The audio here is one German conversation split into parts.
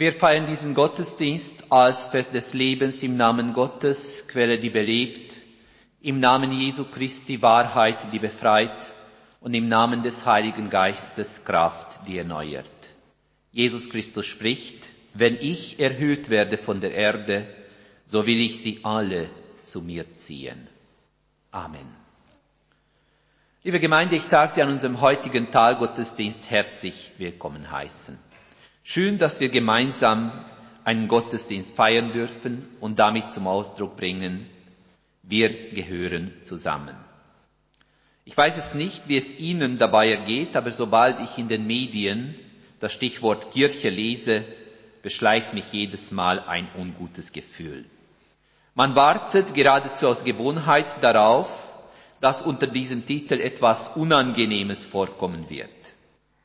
Wir feiern diesen Gottesdienst als Fest des Lebens im Namen Gottes, Quelle, die belebt, im Namen Jesu Christi Wahrheit, die befreit und im Namen des Heiligen Geistes Kraft, die erneuert. Jesus Christus spricht, wenn ich erhöht werde von der Erde, so will ich sie alle zu mir ziehen. Amen. Liebe Gemeinde, ich darf Sie an unserem heutigen Talgottesdienst herzlich willkommen heißen. Schön, dass wir gemeinsam einen Gottesdienst feiern dürfen und damit zum Ausdruck bringen, wir gehören zusammen. Ich weiß es nicht, wie es Ihnen dabei ergeht, aber sobald ich in den Medien das Stichwort Kirche lese, beschleicht mich jedes Mal ein ungutes Gefühl. Man wartet geradezu aus Gewohnheit darauf, dass unter diesem Titel etwas Unangenehmes vorkommen wird.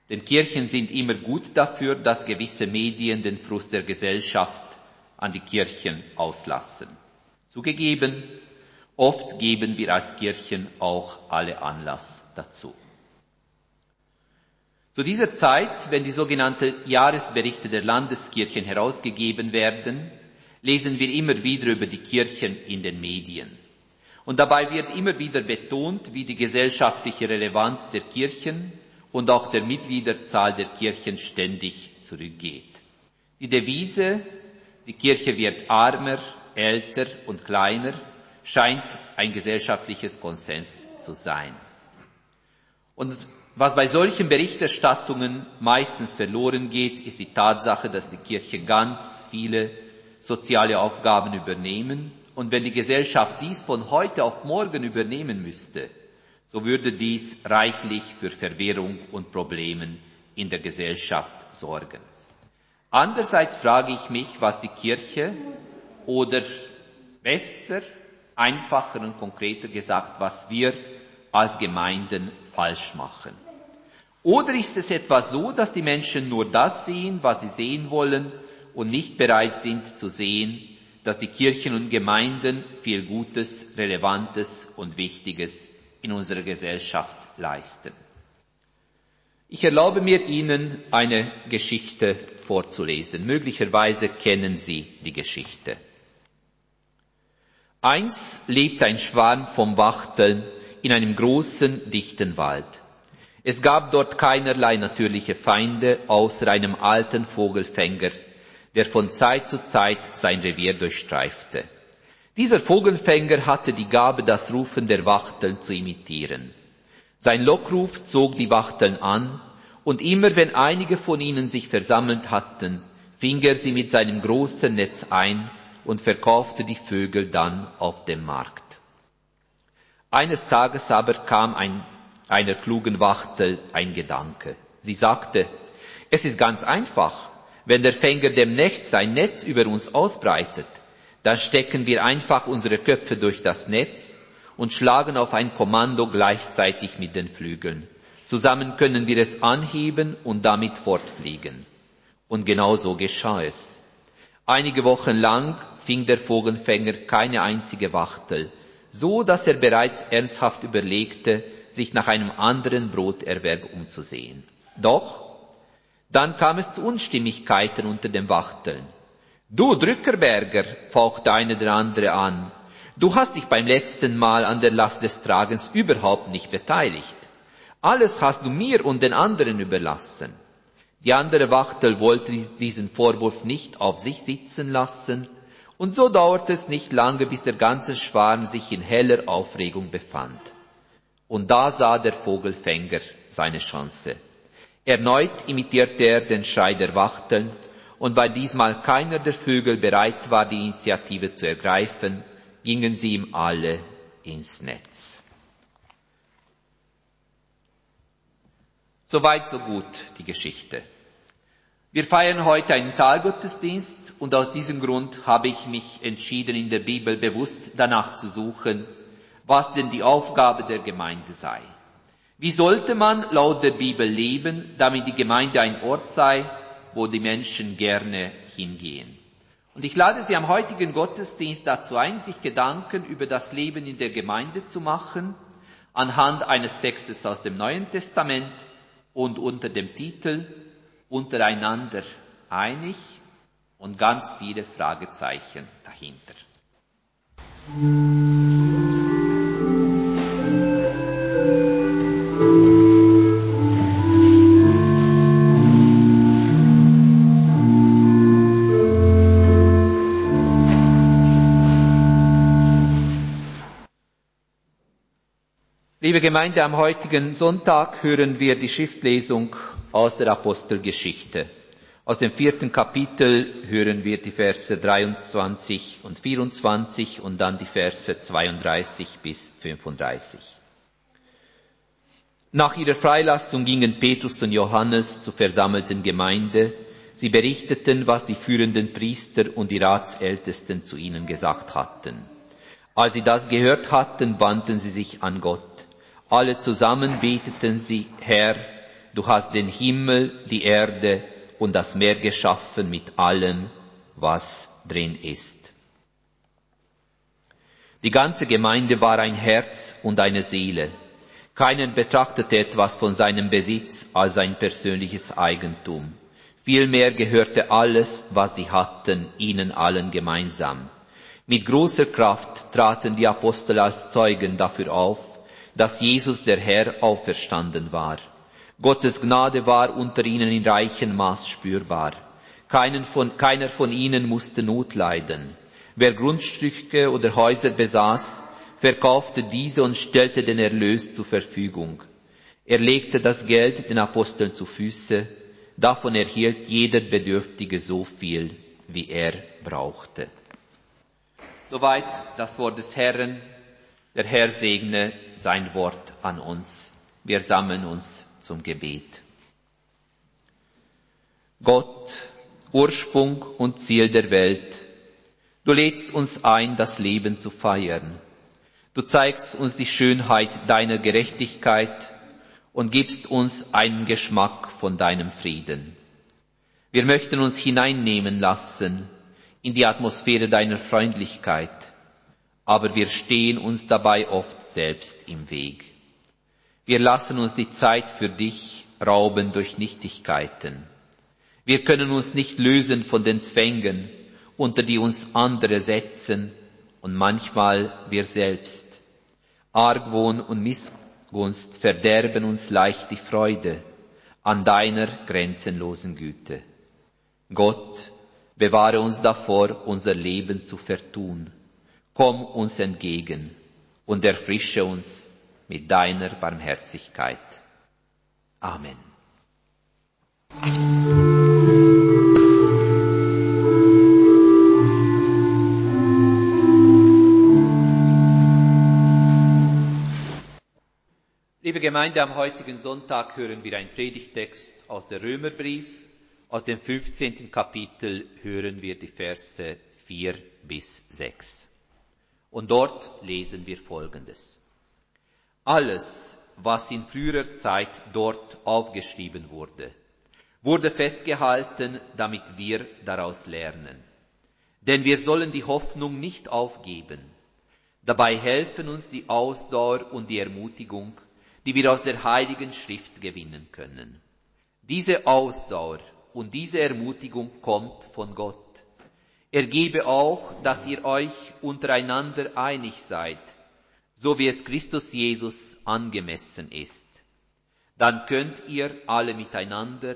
Denn Kirchen sind immer gut dafür, dass gewisse Medien den Frust der Gesellschaft an die Kirchen auslassen. Zugegeben, oft geben wir als Kirchen auch alle Anlass dazu. Zu dieser Zeit, wenn die sogenannten Jahresberichte der Landeskirchen herausgegeben werden, lesen wir immer wieder über die Kirchen in den Medien. Und dabei wird immer wieder betont, wie die gesellschaftliche Relevanz der Kirchen und auch der Mitgliederzahl der Kirchen ständig zurückgeht. Die Devise, die Kirche wird armer, älter und kleiner, scheint ein gesellschaftliches Konsens zu sein. Und was bei solchen Berichterstattungen meistens verloren geht, ist die Tatsache, dass die Kirche ganz viele soziale Aufgaben übernehmen. Und wenn die Gesellschaft dies von heute auf morgen übernehmen müsste, so würde dies reichlich für Verwirrung und Problemen in der Gesellschaft sorgen. Andererseits frage ich mich, was die Kirche oder besser, einfacher und konkreter gesagt, was wir als Gemeinden falsch machen. Oder ist es etwa so, dass die Menschen nur das sehen, was sie sehen wollen und nicht bereit sind zu sehen, dass die Kirchen und Gemeinden viel Gutes, Relevantes und Wichtiges in unserer Gesellschaft leisten? Ich erlaube mir Ihnen eine Geschichte vorzulesen. Möglicherweise kennen Sie die Geschichte. Eins lebt ein Schwarm vom Wachteln in einem großen, dichten Wald. Es gab dort keinerlei natürliche Feinde außer einem alten Vogelfänger, der von Zeit zu Zeit sein Revier durchstreifte. Dieser Vogelfänger hatte die Gabe, das Rufen der Wachteln zu imitieren. Sein Lockruf zog die Wachteln an, und immer wenn einige von ihnen sich versammelt hatten, fing er sie mit seinem großen Netz ein und verkaufte die Vögel dann auf dem Markt. Eines Tages aber kam ein einer klugen Wachtel ein Gedanke. Sie sagte, es ist ganz einfach. Wenn der Fänger demnächst sein Netz über uns ausbreitet, dann stecken wir einfach unsere Köpfe durch das Netz und schlagen auf ein Kommando gleichzeitig mit den Flügeln. Zusammen können wir es anheben und damit fortfliegen. Und genau so geschah es. Einige Wochen lang fing der Vogelfänger keine einzige Wachtel, so dass er bereits ernsthaft überlegte, sich nach einem anderen Broterwerb umzusehen. Doch dann kam es zu Unstimmigkeiten unter den Wachteln. Du Drückerberger, fauchte einer der andere an, du hast dich beim letzten Mal an der Last des Tragens überhaupt nicht beteiligt. Alles hast du mir und den anderen überlassen. Die andere Wachtel wollte diesen Vorwurf nicht auf sich sitzen lassen, und so dauerte es nicht lange, bis der ganze Schwarm sich in heller Aufregung befand. Und da sah der Vogelfänger seine Chance. Erneut imitierte er den Schrei der Wachteln, und weil diesmal keiner der Vögel bereit war, die Initiative zu ergreifen, gingen sie ihm alle ins Netz. Soweit, so gut die Geschichte. Wir feiern heute einen Talgottesdienst und aus diesem Grund habe ich mich entschieden, in der Bibel bewusst danach zu suchen, was denn die Aufgabe der Gemeinde sei. Wie sollte man laut der Bibel leben, damit die Gemeinde ein Ort sei, wo die Menschen gerne hingehen? Und ich lade Sie am heutigen Gottesdienst dazu ein, sich Gedanken über das Leben in der Gemeinde zu machen, anhand eines Textes aus dem Neuen Testament und unter dem Titel Untereinander einig und ganz viele Fragezeichen dahinter. Liebe Gemeinde, am heutigen Sonntag hören wir die Schriftlesung aus der Apostelgeschichte. Aus dem vierten Kapitel hören wir die Verse 23 und 24 und dann die Verse 32 bis 35. Nach ihrer Freilassung gingen Petrus und Johannes zur versammelten Gemeinde. Sie berichteten, was die führenden Priester und die Ratsältesten zu ihnen gesagt hatten. Als sie das gehört hatten, wandten sie sich an Gott. Alle zusammen beteten sie, Herr, du hast den Himmel, die Erde und das Meer geschaffen mit allem, was drin ist. Die ganze Gemeinde war ein Herz und eine Seele. Keiner betrachtete etwas von seinem Besitz als sein persönliches Eigentum. Vielmehr gehörte alles, was sie hatten, ihnen allen gemeinsam. Mit großer Kraft traten die Apostel als Zeugen dafür auf, dass Jesus der Herr auferstanden war. Gottes Gnade war unter ihnen in reichem Maß spürbar. Von, keiner von ihnen musste Not leiden. Wer Grundstücke oder Häuser besaß, verkaufte diese und stellte den Erlös zur Verfügung. Er legte das Geld den Aposteln zu Füße, davon erhielt jeder Bedürftige so viel, wie er brauchte. Soweit das Wort des Herrn. Der Herr segne sein Wort an uns. Wir sammeln uns zum Gebet. Gott, Ursprung und Ziel der Welt, du lädst uns ein, das Leben zu feiern. Du zeigst uns die Schönheit deiner Gerechtigkeit und gibst uns einen Geschmack von deinem Frieden. Wir möchten uns hineinnehmen lassen in die Atmosphäre deiner Freundlichkeit aber wir stehen uns dabei oft selbst im Weg. Wir lassen uns die Zeit für dich rauben durch Nichtigkeiten. Wir können uns nicht lösen von den Zwängen, unter die uns andere setzen und manchmal wir selbst. Argwohn und Missgunst verderben uns leicht die Freude an deiner grenzenlosen Güte. Gott, bewahre uns davor, unser Leben zu vertun komm uns entgegen und erfrische uns mit deiner Barmherzigkeit. Amen. Liebe Gemeinde, am heutigen Sonntag hören wir einen Predigtext aus der Römerbrief. Aus dem 15. Kapitel hören wir die Verse 4 bis 6. Und dort lesen wir Folgendes. Alles, was in früherer Zeit dort aufgeschrieben wurde, wurde festgehalten, damit wir daraus lernen. Denn wir sollen die Hoffnung nicht aufgeben. Dabei helfen uns die Ausdauer und die Ermutigung, die wir aus der Heiligen Schrift gewinnen können. Diese Ausdauer und diese Ermutigung kommt von Gott. Er gebe auch, dass ihr euch untereinander einig seid, so wie es Christus Jesus angemessen ist. Dann könnt ihr alle miteinander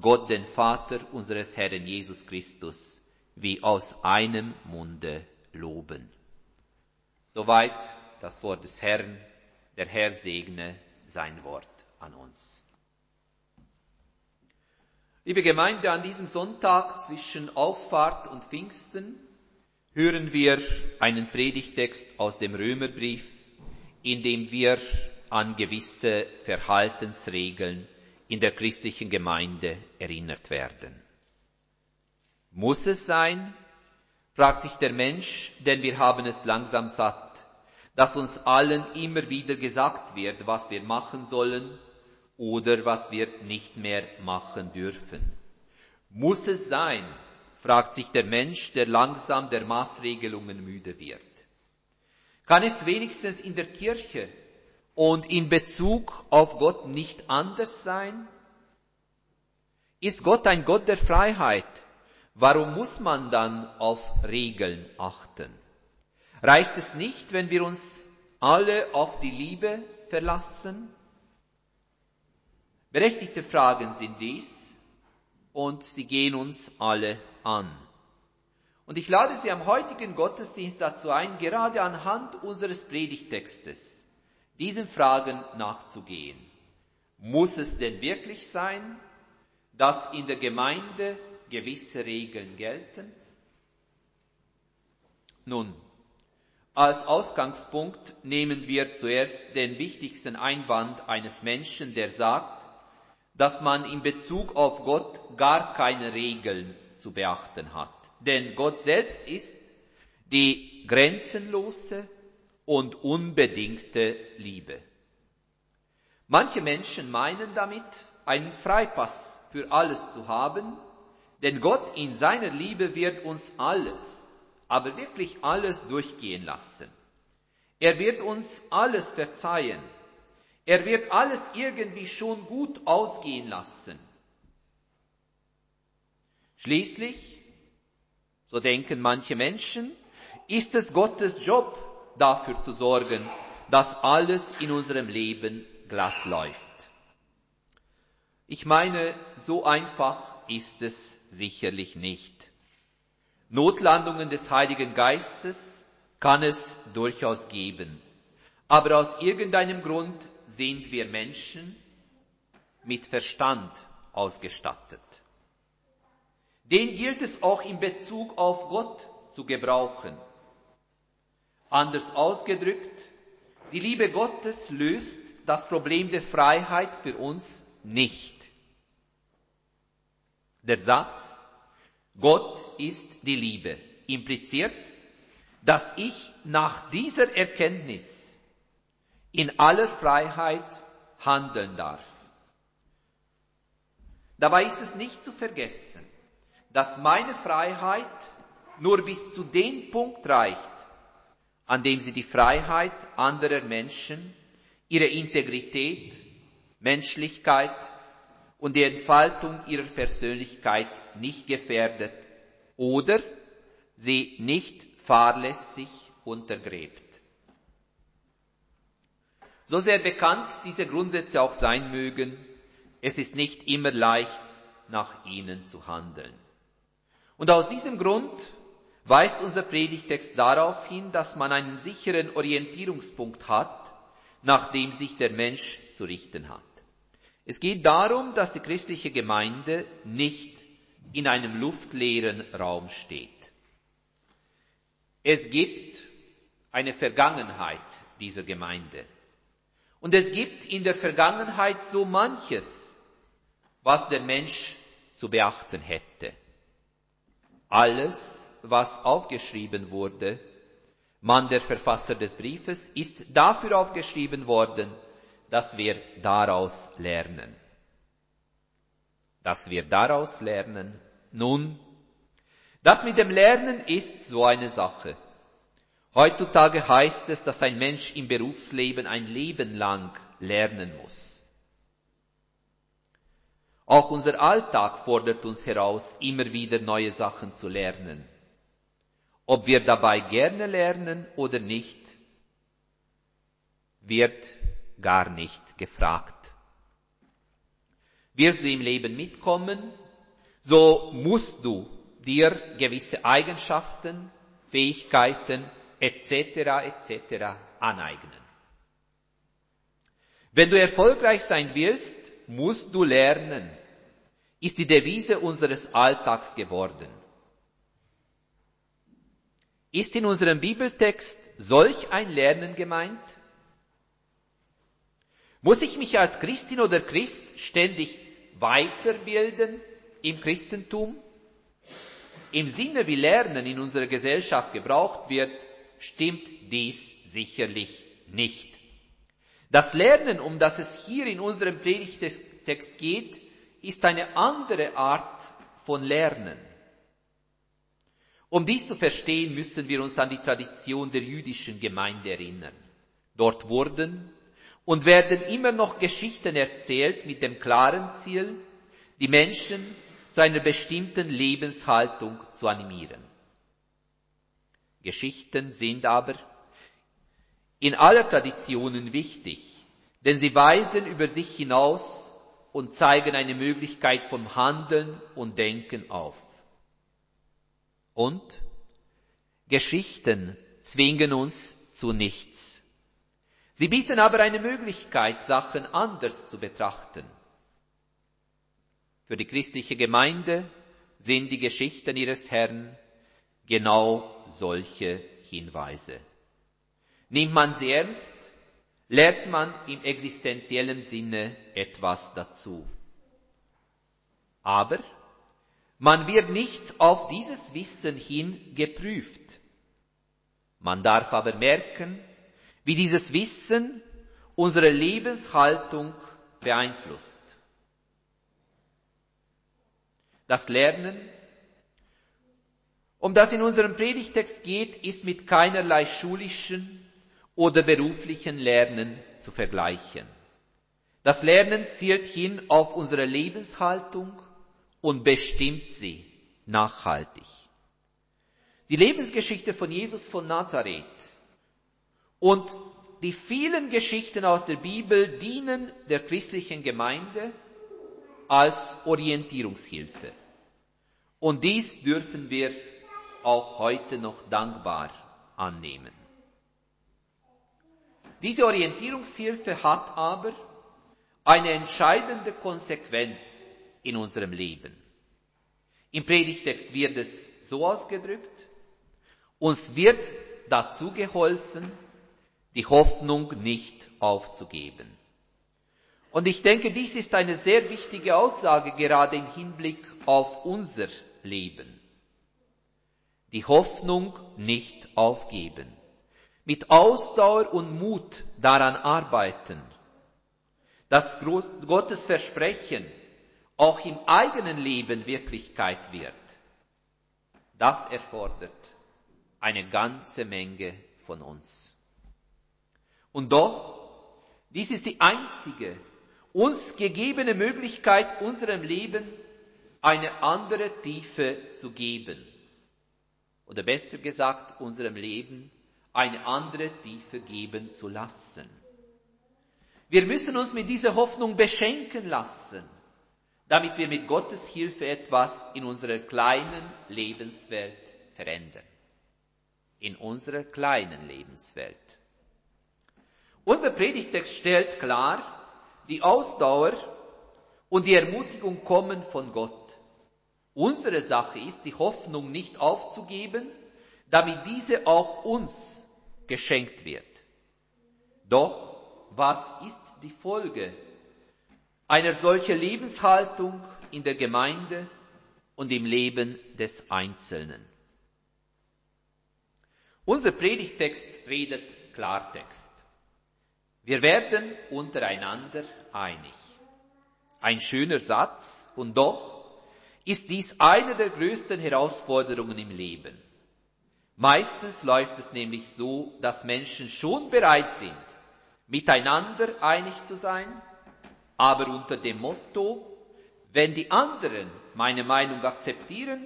Gott den Vater unseres Herrn Jesus Christus wie aus einem Munde loben. Soweit das Wort des Herrn. Der Herr segne sein Wort an uns. Liebe Gemeinde, an diesem Sonntag zwischen Auffahrt und Pfingsten hören wir einen Predigtext aus dem Römerbrief, in dem wir an gewisse Verhaltensregeln in der christlichen Gemeinde erinnert werden. Muss es sein? fragt sich der Mensch, denn wir haben es langsam satt, dass uns allen immer wieder gesagt wird, was wir machen sollen oder was wir nicht mehr machen dürfen. Muss es sein, fragt sich der Mensch, der langsam der Maßregelungen müde wird. Kann es wenigstens in der Kirche und in Bezug auf Gott nicht anders sein? Ist Gott ein Gott der Freiheit, Warum muss man dann auf Regeln achten? Reicht es nicht, wenn wir uns alle auf die Liebe verlassen? Berechtigte Fragen sind dies und sie gehen uns alle an. Und ich lade Sie am heutigen Gottesdienst dazu ein, gerade anhand unseres Predigtextes diesen Fragen nachzugehen. Muss es denn wirklich sein, dass in der Gemeinde gewisse Regeln gelten? Nun, als Ausgangspunkt nehmen wir zuerst den wichtigsten Einwand eines Menschen, der sagt, dass man in Bezug auf Gott gar keine Regeln zu beachten hat. Denn Gott selbst ist die grenzenlose und unbedingte Liebe. Manche Menschen meinen damit, einen Freipass für alles zu haben, denn Gott in seiner Liebe wird uns alles, aber wirklich alles durchgehen lassen. Er wird uns alles verzeihen. Er wird alles irgendwie schon gut ausgehen lassen. Schließlich, so denken manche Menschen, ist es Gottes Job, dafür zu sorgen, dass alles in unserem Leben glatt läuft. Ich meine, so einfach ist es sicherlich nicht. Notlandungen des Heiligen Geistes kann es durchaus geben. Aber aus irgendeinem Grund sind wir Menschen mit Verstand ausgestattet. Den gilt es auch in Bezug auf Gott zu gebrauchen. Anders ausgedrückt, die Liebe Gottes löst das Problem der Freiheit für uns nicht. Der Satz, Gott ist die Liebe, impliziert, dass ich nach dieser Erkenntnis in aller Freiheit handeln darf. Dabei ist es nicht zu vergessen, dass meine Freiheit nur bis zu dem Punkt reicht, an dem sie die Freiheit anderer Menschen, ihre Integrität, Menschlichkeit und die Entfaltung ihrer Persönlichkeit nicht gefährdet oder sie nicht fahrlässig untergräbt. So sehr bekannt diese Grundsätze auch sein mögen, es ist nicht immer leicht, nach ihnen zu handeln. Und aus diesem Grund weist unser Predigtext darauf hin, dass man einen sicheren Orientierungspunkt hat, nach dem sich der Mensch zu richten hat. Es geht darum, dass die christliche Gemeinde nicht in einem luftleeren Raum steht. Es gibt eine Vergangenheit dieser Gemeinde. Und es gibt in der Vergangenheit so manches, was der Mensch zu beachten hätte. Alles was aufgeschrieben wurde, Mann der Verfasser des Briefes, ist dafür aufgeschrieben worden, dass wir daraus lernen. Dass wir daraus lernen. Nun, das mit dem Lernen ist so eine Sache. Heutzutage heißt es, dass ein Mensch im Berufsleben ein Leben lang lernen muss. Auch unser Alltag fordert uns heraus, immer wieder neue Sachen zu lernen. Ob wir dabei gerne lernen oder nicht, wird gar nicht gefragt. Wirst du im Leben mitkommen, so musst du dir gewisse Eigenschaften, Fähigkeiten etc. etc. aneignen. Wenn du erfolgreich sein willst, musst du lernen, ist die Devise unseres Alltags geworden. Ist in unserem Bibeltext solch ein Lernen gemeint? Muss ich mich als Christin oder Christ ständig weiterbilden im Christentum? Im Sinne, wie Lernen in unserer Gesellschaft gebraucht wird, stimmt dies sicherlich nicht. Das Lernen, um das es hier in unserem Predigtext geht, ist eine andere Art von Lernen. Um dies zu verstehen, müssen wir uns an die Tradition der jüdischen Gemeinde erinnern. Dort wurden und werden immer noch Geschichten erzählt mit dem klaren Ziel, die Menschen zu einer bestimmten Lebenshaltung zu animieren. Geschichten sind aber in aller Traditionen wichtig, denn sie weisen über sich hinaus und zeigen eine Möglichkeit vom Handeln und Denken auf. Und Geschichten zwingen uns zu nichts. Sie bieten aber eine Möglichkeit, Sachen anders zu betrachten. Für die christliche Gemeinde sind die Geschichten ihres Herrn genau solche Hinweise. Nimmt man sie ernst, lernt man im existenziellen Sinne etwas dazu. Aber man wird nicht auf dieses Wissen hin geprüft. Man darf aber merken, wie dieses Wissen unsere Lebenshaltung beeinflusst. Das Lernen, um das in unserem Predigtext geht, ist mit keinerlei schulischen oder beruflichen Lernen zu vergleichen. Das Lernen zielt hin auf unsere Lebenshaltung und bestimmt sie nachhaltig. Die Lebensgeschichte von Jesus von Nazareth und die vielen Geschichten aus der Bibel dienen der christlichen Gemeinde als Orientierungshilfe. Und dies dürfen wir auch heute noch dankbar annehmen. Diese Orientierungshilfe hat aber eine entscheidende Konsequenz in unserem Leben. Im Predigtext wird es so ausgedrückt, uns wird dazu geholfen, die Hoffnung nicht aufzugeben. Und ich denke, dies ist eine sehr wichtige Aussage gerade im Hinblick auf unser Leben. Die Hoffnung nicht aufgeben. Mit Ausdauer und Mut daran arbeiten, dass Gottes Versprechen auch im eigenen Leben Wirklichkeit wird. Das erfordert eine ganze Menge von uns. Und doch, dies ist die einzige uns gegebene Möglichkeit, unserem Leben eine andere Tiefe zu geben. Oder besser gesagt, unserem Leben eine andere Tiefe geben zu lassen. Wir müssen uns mit dieser Hoffnung beschenken lassen, damit wir mit Gottes Hilfe etwas in unserer kleinen Lebenswelt verändern in unserer kleinen Lebenswelt. Unser Predigtext stellt klar, die Ausdauer und die Ermutigung kommen von Gott. Unsere Sache ist, die Hoffnung nicht aufzugeben, damit diese auch uns geschenkt wird. Doch was ist die Folge einer solchen Lebenshaltung in der Gemeinde und im Leben des Einzelnen? Unser Predigtext redet Klartext. Wir werden untereinander einig. Ein schöner Satz und doch ist dies eine der größten Herausforderungen im Leben. Meistens läuft es nämlich so, dass Menschen schon bereit sind, miteinander einig zu sein, aber unter dem Motto, wenn die anderen meine Meinung akzeptieren,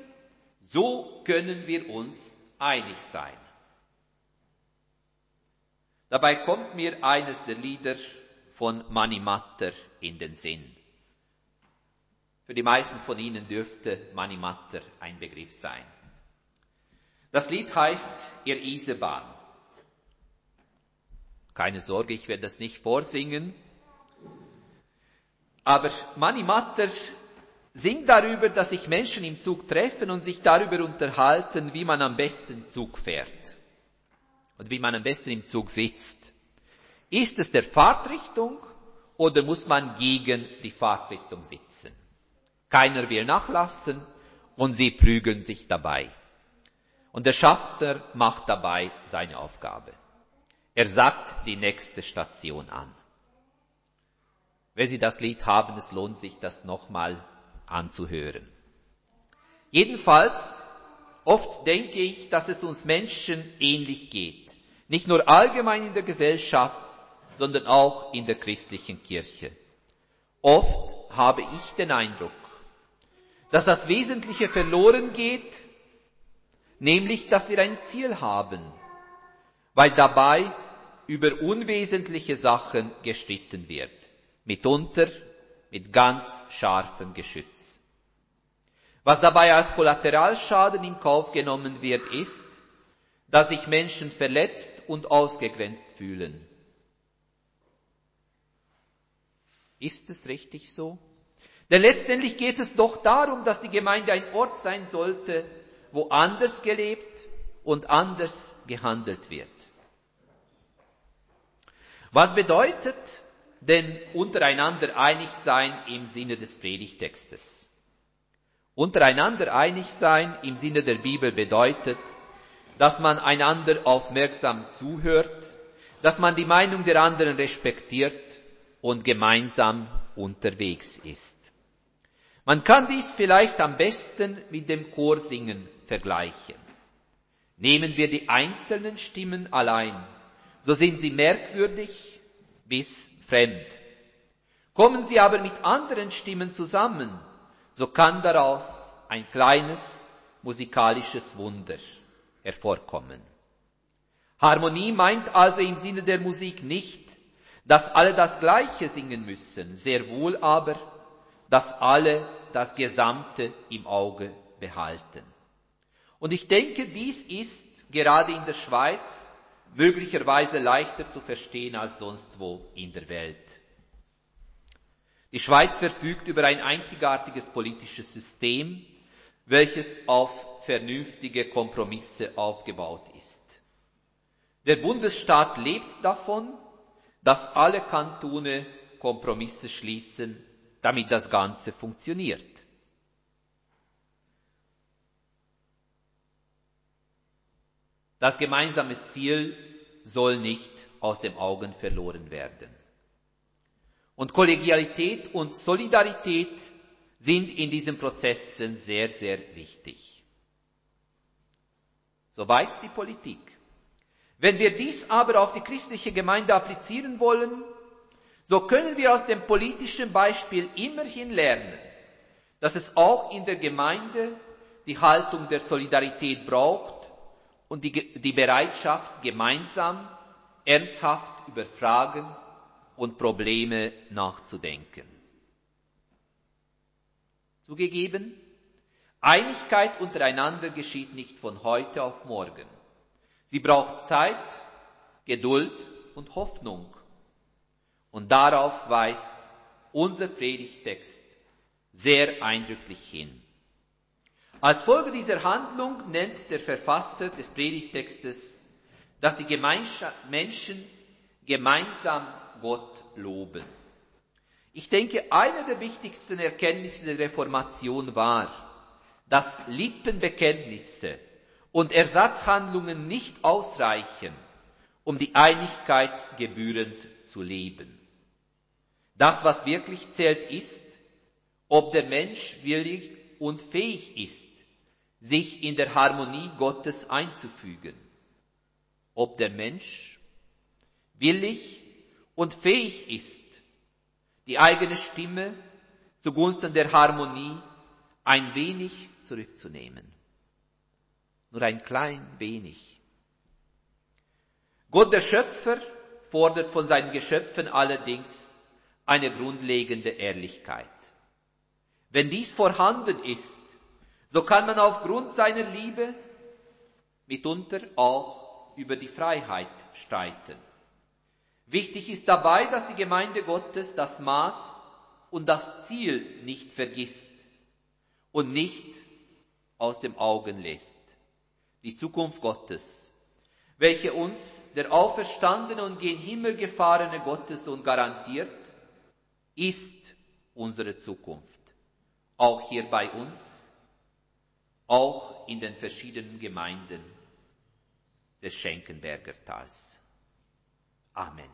so können wir uns einig sein. Dabei kommt mir eines der Lieder von Manny Matter in den Sinn. Für die meisten von Ihnen dürfte Manny Matter ein Begriff sein. Das Lied heißt Ihr Isebahn. Keine Sorge, ich werde das nicht vorsingen. Aber Manny Matter singt darüber, dass sich Menschen im Zug treffen und sich darüber unterhalten, wie man am besten Zug fährt und wie man am besten im Zug sitzt. Ist es der Fahrtrichtung oder muss man gegen die Fahrtrichtung sitzen? Keiner will nachlassen und sie prügeln sich dabei. Und der Schaffner macht dabei seine Aufgabe. Er sagt die nächste Station an. Wenn Sie das Lied haben, es lohnt sich, das nochmal anzuhören. Jedenfalls, oft denke ich, dass es uns Menschen ähnlich geht. Nicht nur allgemein in der Gesellschaft, sondern auch in der christlichen Kirche. Oft habe ich den Eindruck, dass das Wesentliche verloren geht, nämlich dass wir ein Ziel haben, weil dabei über unwesentliche Sachen gestritten wird, mitunter mit ganz scharfem Geschütz. Was dabei als Kollateralschaden in Kauf genommen wird, ist, dass sich Menschen verletzt und ausgegrenzt fühlen. Ist es richtig so? Denn letztendlich geht es doch darum, dass die Gemeinde ein Ort sein sollte, wo anders gelebt und anders gehandelt wird. Was bedeutet denn untereinander einig sein im Sinne des Predigtextes? Untereinander einig sein im Sinne der Bibel bedeutet, dass man einander aufmerksam zuhört, dass man die Meinung der anderen respektiert und gemeinsam unterwegs ist. Man kann dies vielleicht am besten mit dem Chorsingen vergleichen. Nehmen wir die einzelnen Stimmen allein, so sind sie merkwürdig bis fremd. Kommen sie aber mit anderen Stimmen zusammen, so kann daraus ein kleines musikalisches Wunder hervorkommen. Harmonie meint also im Sinne der Musik nicht, dass alle das Gleiche singen müssen, sehr wohl aber, dass alle das Gesamte im Auge behalten. Und ich denke, dies ist gerade in der Schweiz möglicherweise leichter zu verstehen als sonst wo in der Welt. Die Schweiz verfügt über ein einzigartiges politisches System, welches auf vernünftige Kompromisse aufgebaut ist. Der Bundesstaat lebt davon, dass alle Kantone Kompromisse schließen, damit das Ganze funktioniert. Das gemeinsame Ziel soll nicht aus den Augen verloren werden. Und Kollegialität und Solidarität sind in diesen Prozessen sehr, sehr wichtig. Soweit die Politik. Wenn wir dies aber auf die christliche Gemeinde applizieren wollen, so können wir aus dem politischen Beispiel immerhin lernen, dass es auch in der Gemeinde die Haltung der Solidarität braucht und die, die Bereitschaft, gemeinsam ernsthaft über Fragen und Probleme nachzudenken. Zugegeben, Einigkeit untereinander geschieht nicht von heute auf morgen. Sie braucht Zeit, Geduld und Hoffnung. Und darauf weist unser Predigtext sehr eindrücklich hin. Als Folge dieser Handlung nennt der Verfasser des Predigtextes, dass die Menschen gemeinsam Gott loben. Ich denke, eine der wichtigsten Erkenntnisse der Reformation war, dass Lippenbekenntnisse und Ersatzhandlungen nicht ausreichen, um die Einigkeit gebührend zu leben. Das, was wirklich zählt, ist, ob der Mensch willig und fähig ist, sich in der Harmonie Gottes einzufügen. Ob der Mensch willig und fähig ist, die eigene Stimme zugunsten der Harmonie ein wenig zurückzunehmen. Nur ein klein wenig. Gott der Schöpfer fordert von seinen Geschöpfen allerdings eine grundlegende Ehrlichkeit. Wenn dies vorhanden ist, so kann man aufgrund seiner Liebe mitunter auch über die Freiheit streiten. Wichtig ist dabei, dass die Gemeinde Gottes das Maß und das Ziel nicht vergisst und nicht aus dem Augen lässt. Die Zukunft Gottes, welche uns der auferstandene und gen Himmel gefahrene Gottessohn garantiert, ist unsere Zukunft. Auch hier bei uns auch in den verschiedenen Gemeinden des Schenkenberger Tals. Amen.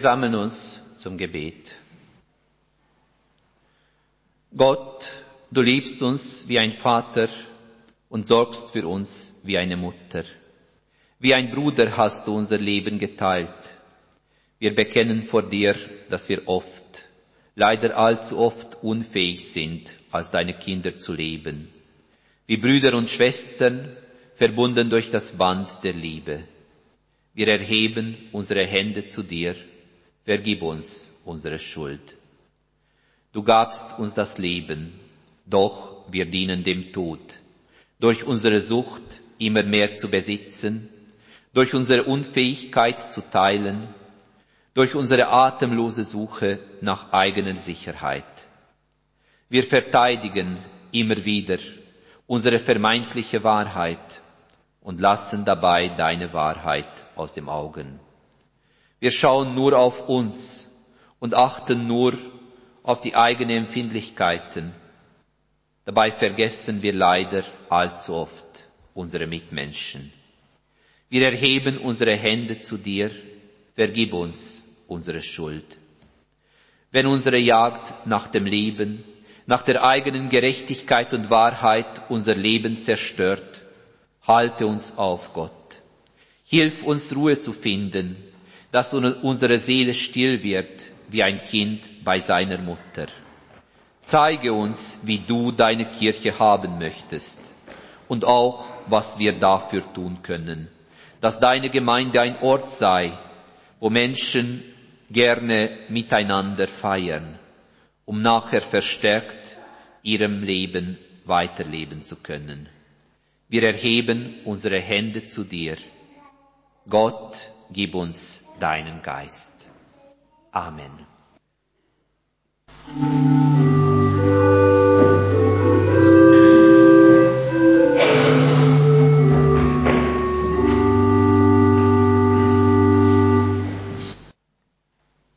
Sammeln uns zum Gebet. Gott, du liebst uns wie ein Vater und sorgst für uns wie eine Mutter. Wie ein Bruder hast du unser Leben geteilt. Wir bekennen vor dir, dass wir oft, leider allzu oft unfähig sind, als deine Kinder zu leben. Wie Brüder und Schwestern, verbunden durch das Band der Liebe. Wir erheben unsere Hände zu dir, vergib uns unsere Schuld. Du gabst uns das Leben, doch wir dienen dem Tod, durch unsere Sucht immer mehr zu besitzen, durch unsere Unfähigkeit zu teilen, durch unsere atemlose Suche nach eigener Sicherheit. Wir verteidigen immer wieder unsere vermeintliche Wahrheit und lassen dabei deine Wahrheit aus dem Augen. Wir schauen nur auf uns und achten nur auf die eigenen Empfindlichkeiten. Dabei vergessen wir leider allzu oft unsere Mitmenschen. Wir erheben unsere Hände zu dir, vergib uns unsere Schuld. Wenn unsere Jagd nach dem Leben, nach der eigenen Gerechtigkeit und Wahrheit unser Leben zerstört, halte uns auf, Gott. Hilf uns Ruhe zu finden, dass unsere Seele still wird wie ein Kind bei seiner Mutter. Zeige uns, wie du deine Kirche haben möchtest und auch, was wir dafür tun können, dass deine Gemeinde ein Ort sei, wo Menschen gerne miteinander feiern, um nachher verstärkt ihrem Leben weiterleben zu können. Wir erheben unsere Hände zu dir. Gott, gib uns deinen Geist. Amen.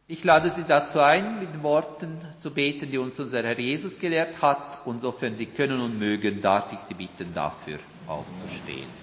Ich lade Sie dazu ein, mit den Worten zu beten, die uns unser Herr Jesus gelehrt hat. Und sofern Sie können und mögen, darf ich Sie bitten, dafür aufzustehen.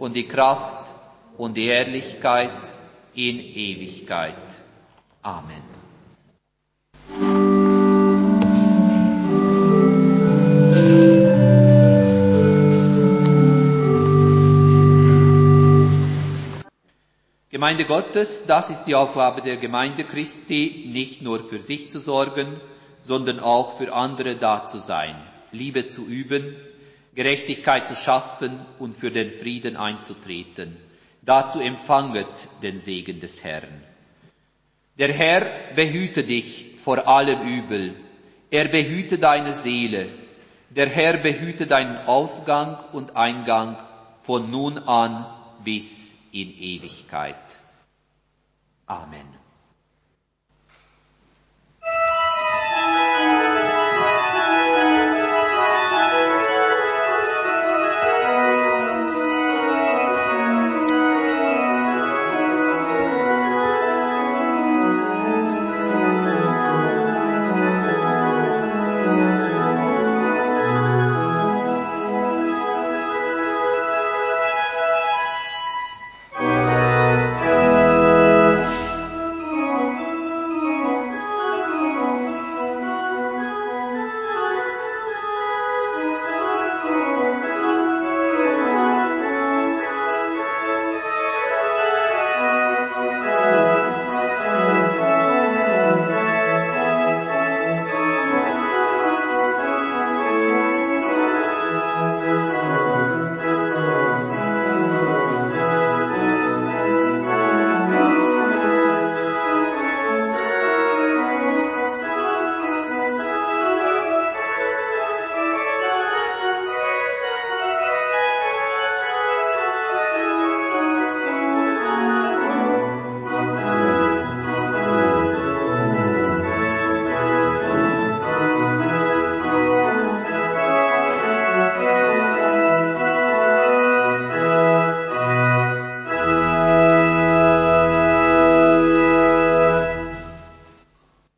und die Kraft und die Ehrlichkeit in Ewigkeit. Amen. Gemeinde Gottes, das ist die Aufgabe der Gemeinde Christi, nicht nur für sich zu sorgen, sondern auch für andere da zu sein, Liebe zu üben, Gerechtigkeit zu schaffen und für den Frieden einzutreten. Dazu empfanget den Segen des Herrn. Der Herr behüte dich vor allem Übel. Er behüte deine Seele. Der Herr behüte deinen Ausgang und Eingang von nun an bis in Ewigkeit. Amen.